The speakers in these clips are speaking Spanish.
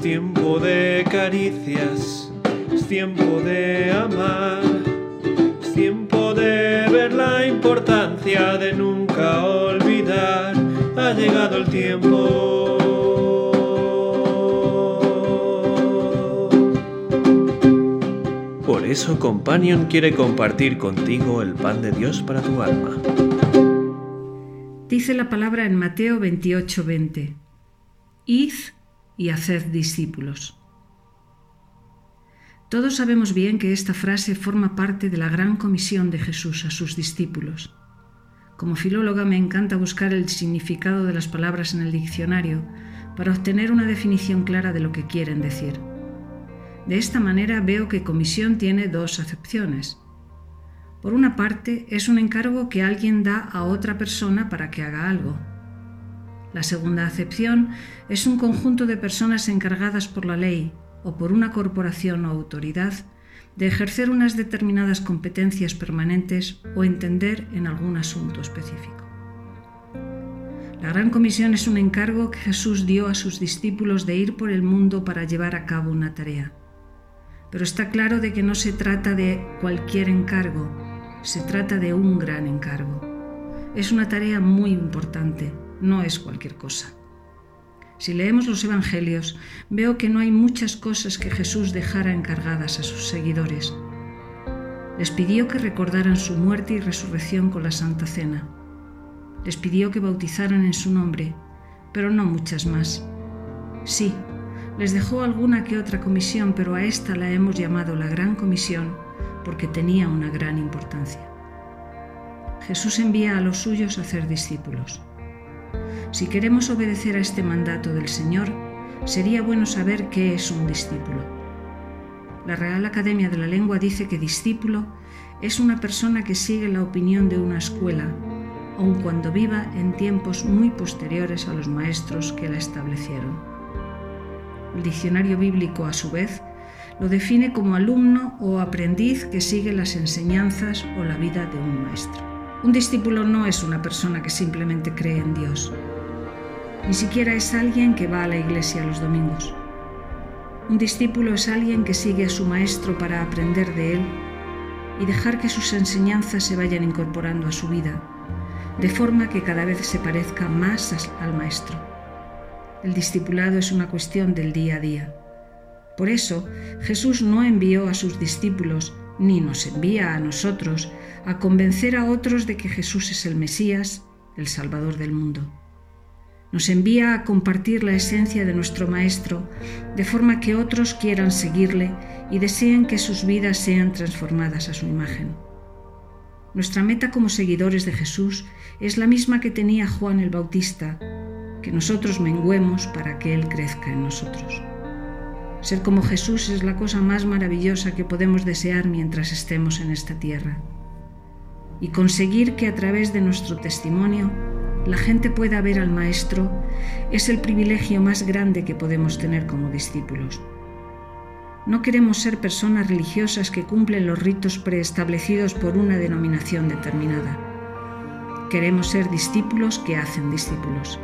Es tiempo de caricias, es tiempo de amar, es tiempo de ver la importancia de nunca olvidar. Ha llegado el tiempo. Por eso Companion quiere compartir contigo el pan de Dios para tu alma. Dice la palabra en Mateo 28:20, Id y haced discípulos. Todos sabemos bien que esta frase forma parte de la gran comisión de Jesús a sus discípulos. Como filóloga me encanta buscar el significado de las palabras en el diccionario para obtener una definición clara de lo que quieren decir. De esta manera veo que comisión tiene dos acepciones. Por una parte, es un encargo que alguien da a otra persona para que haga algo. La segunda acepción es un conjunto de personas encargadas por la ley o por una corporación o autoridad de ejercer unas determinadas competencias permanentes o entender en algún asunto específico. La Gran Comisión es un encargo que Jesús dio a sus discípulos de ir por el mundo para llevar a cabo una tarea. Pero está claro de que no se trata de cualquier encargo, se trata de un gran encargo. Es una tarea muy importante, no es cualquier cosa. Si leemos los Evangelios, veo que no hay muchas cosas que Jesús dejara encargadas a sus seguidores. Les pidió que recordaran su muerte y resurrección con la Santa Cena. Les pidió que bautizaran en su nombre, pero no muchas más. Sí, les dejó alguna que otra comisión, pero a esta la hemos llamado la Gran Comisión porque tenía una gran importancia. Jesús envía a los suyos a hacer discípulos. Si queremos obedecer a este mandato del Señor, sería bueno saber qué es un discípulo. La Real Academia de la Lengua dice que discípulo es una persona que sigue la opinión de una escuela, aun cuando viva en tiempos muy posteriores a los maestros que la establecieron. El diccionario bíblico, a su vez, lo define como alumno o aprendiz que sigue las enseñanzas o la vida de un maestro. Un discípulo no es una persona que simplemente cree en Dios. Ni siquiera es alguien que va a la iglesia los domingos. Un discípulo es alguien que sigue a su maestro para aprender de él y dejar que sus enseñanzas se vayan incorporando a su vida, de forma que cada vez se parezca más al maestro. El discipulado es una cuestión del día a día. Por eso, Jesús no envió a sus discípulos ni nos envía a nosotros a convencer a otros de que Jesús es el Mesías, el Salvador del mundo. Nos envía a compartir la esencia de nuestro Maestro, de forma que otros quieran seguirle y deseen que sus vidas sean transformadas a su imagen. Nuestra meta como seguidores de Jesús es la misma que tenía Juan el Bautista, que nosotros menguemos para que Él crezca en nosotros. Ser como Jesús es la cosa más maravillosa que podemos desear mientras estemos en esta tierra. Y conseguir que a través de nuestro testimonio la gente pueda ver al Maestro es el privilegio más grande que podemos tener como discípulos. No queremos ser personas religiosas que cumplen los ritos preestablecidos por una denominación determinada. Queremos ser discípulos que hacen discípulos.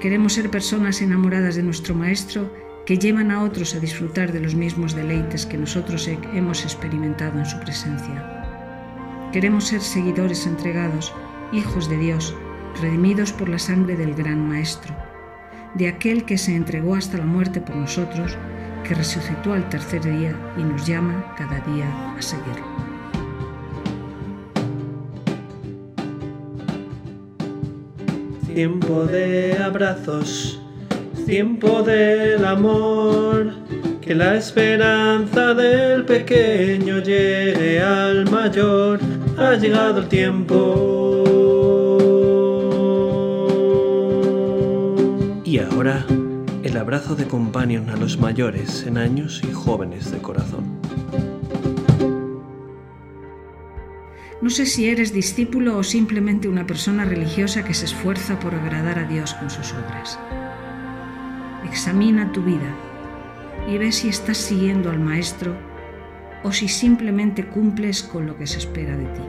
Queremos ser personas enamoradas de nuestro Maestro que llevan a otros a disfrutar de los mismos deleites que nosotros hemos experimentado en su presencia. Queremos ser seguidores entregados, hijos de Dios, redimidos por la sangre del gran Maestro, de aquel que se entregó hasta la muerte por nosotros, que resucitó al tercer día y nos llama cada día a seguirlo. Tiempo de abrazos tiempo del amor, que la esperanza del pequeño llegue al mayor, ha llegado el tiempo. Y ahora, el abrazo de companion a los mayores en años y jóvenes de corazón. No sé si eres discípulo o simplemente una persona religiosa que se esfuerza por agradar a Dios con sus obras. Examina tu vida y ve si estás siguiendo al Maestro o si simplemente cumples con lo que se espera de ti.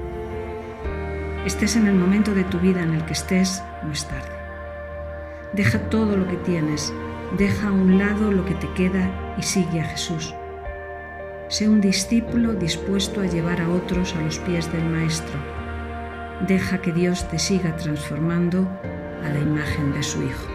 Estés en el momento de tu vida en el que estés, no es tarde. Deja todo lo que tienes, deja a un lado lo que te queda y sigue a Jesús. Sé un discípulo dispuesto a llevar a otros a los pies del Maestro. Deja que Dios te siga transformando a la imagen de su Hijo.